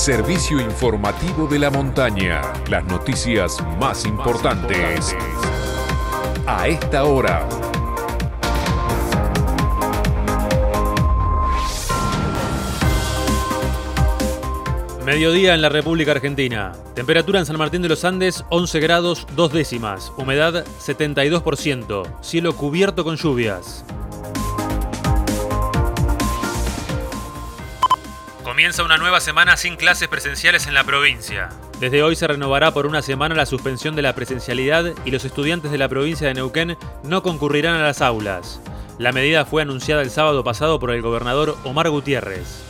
servicio informativo de la montaña. Las noticias más importantes a esta hora. Mediodía en la República Argentina. Temperatura en San Martín de los Andes 11 grados 2 décimas. Humedad 72%. Cielo cubierto con lluvias. Comienza una nueva semana sin clases presenciales en la provincia. Desde hoy se renovará por una semana la suspensión de la presencialidad y los estudiantes de la provincia de Neuquén no concurrirán a las aulas. La medida fue anunciada el sábado pasado por el gobernador Omar Gutiérrez.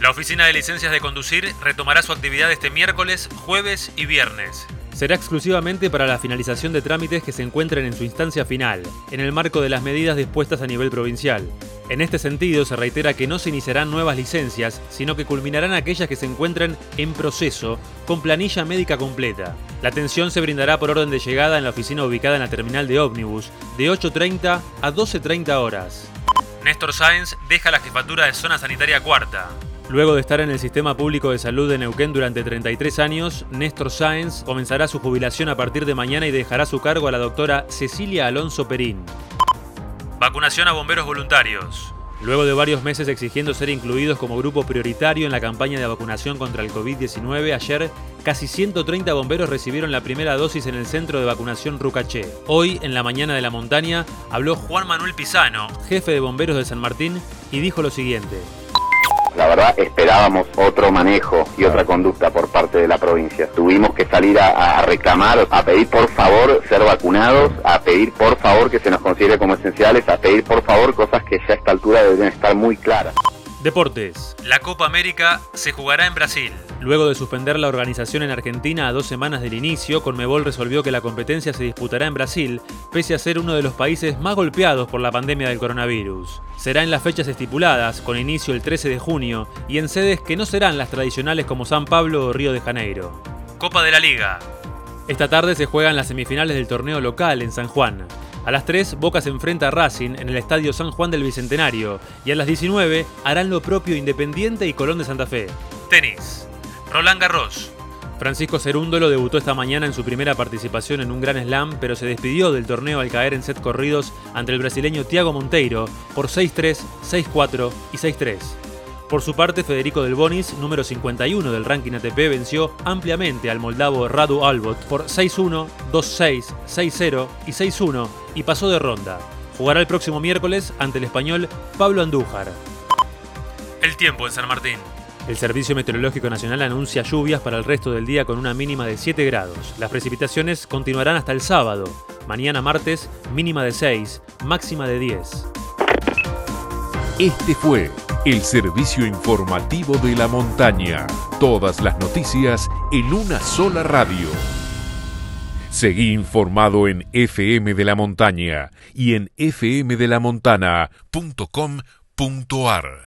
La oficina de licencias de conducir retomará su actividad este miércoles, jueves y viernes. Será exclusivamente para la finalización de trámites que se encuentren en su instancia final, en el marco de las medidas dispuestas a nivel provincial. En este sentido, se reitera que no se iniciarán nuevas licencias, sino que culminarán aquellas que se encuentren en proceso con planilla médica completa. La atención se brindará por orden de llegada en la oficina ubicada en la terminal de ómnibus, de 8.30 a 12.30 horas. Néstor Sáenz deja la jefatura de zona sanitaria cuarta. Luego de estar en el Sistema Público de Salud de Neuquén durante 33 años, Néstor Sáenz comenzará su jubilación a partir de mañana y dejará su cargo a la doctora Cecilia Alonso Perín. Vacunación a bomberos voluntarios. Luego de varios meses exigiendo ser incluidos como grupo prioritario en la campaña de vacunación contra el COVID-19, ayer casi 130 bomberos recibieron la primera dosis en el centro de vacunación Rucaché. Hoy, en la mañana de la montaña, habló Juan Manuel Pisano, jefe de bomberos de San Martín, y dijo lo siguiente. La verdad esperábamos otro manejo y otra conducta por parte de la provincia. Tuvimos que salir a, reclamar, a pedir por favor ser vacunados, a pedir por favor que se nos considere como esenciales, a pedir por favor cosas que ya a esta altura deben estar muy claras. Deportes. La Copa América se jugará en Brasil. Luego de suspender la organización en Argentina a dos semanas del inicio, Conmebol resolvió que la competencia se disputará en Brasil, pese a ser uno de los países más golpeados por la pandemia del coronavirus. Será en las fechas estipuladas, con inicio el 13 de junio, y en sedes que no serán las tradicionales como San Pablo o Río de Janeiro. Copa de la Liga. Esta tarde se juegan las semifinales del torneo local en San Juan. A las 3, Boca se enfrenta a Racing en el Estadio San Juan del Bicentenario y a las 19 harán lo propio Independiente y Colón de Santa Fe. Tenis. Roland Garros. Francisco Cerúndolo debutó esta mañana en su primera participación en un Gran Slam, pero se despidió del torneo al caer en set corridos ante el brasileño Thiago Monteiro por 6-3, 6-4 y 6-3. Por su parte, Federico Del Bonis, número 51 del ranking ATP, venció ampliamente al moldavo Radu Albot por 6-1, 2-6, 6-0 y 6-1 y pasó de ronda. Jugará el próximo miércoles ante el español Pablo Andújar. El tiempo en San Martín. El Servicio Meteorológico Nacional anuncia lluvias para el resto del día con una mínima de 7 grados. Las precipitaciones continuarán hasta el sábado. Mañana martes, mínima de 6, máxima de 10. Este fue el servicio informativo de la montaña. Todas las noticias en una sola radio. Seguí informado en FM de la Montaña y en fmdelamontana.com.ar.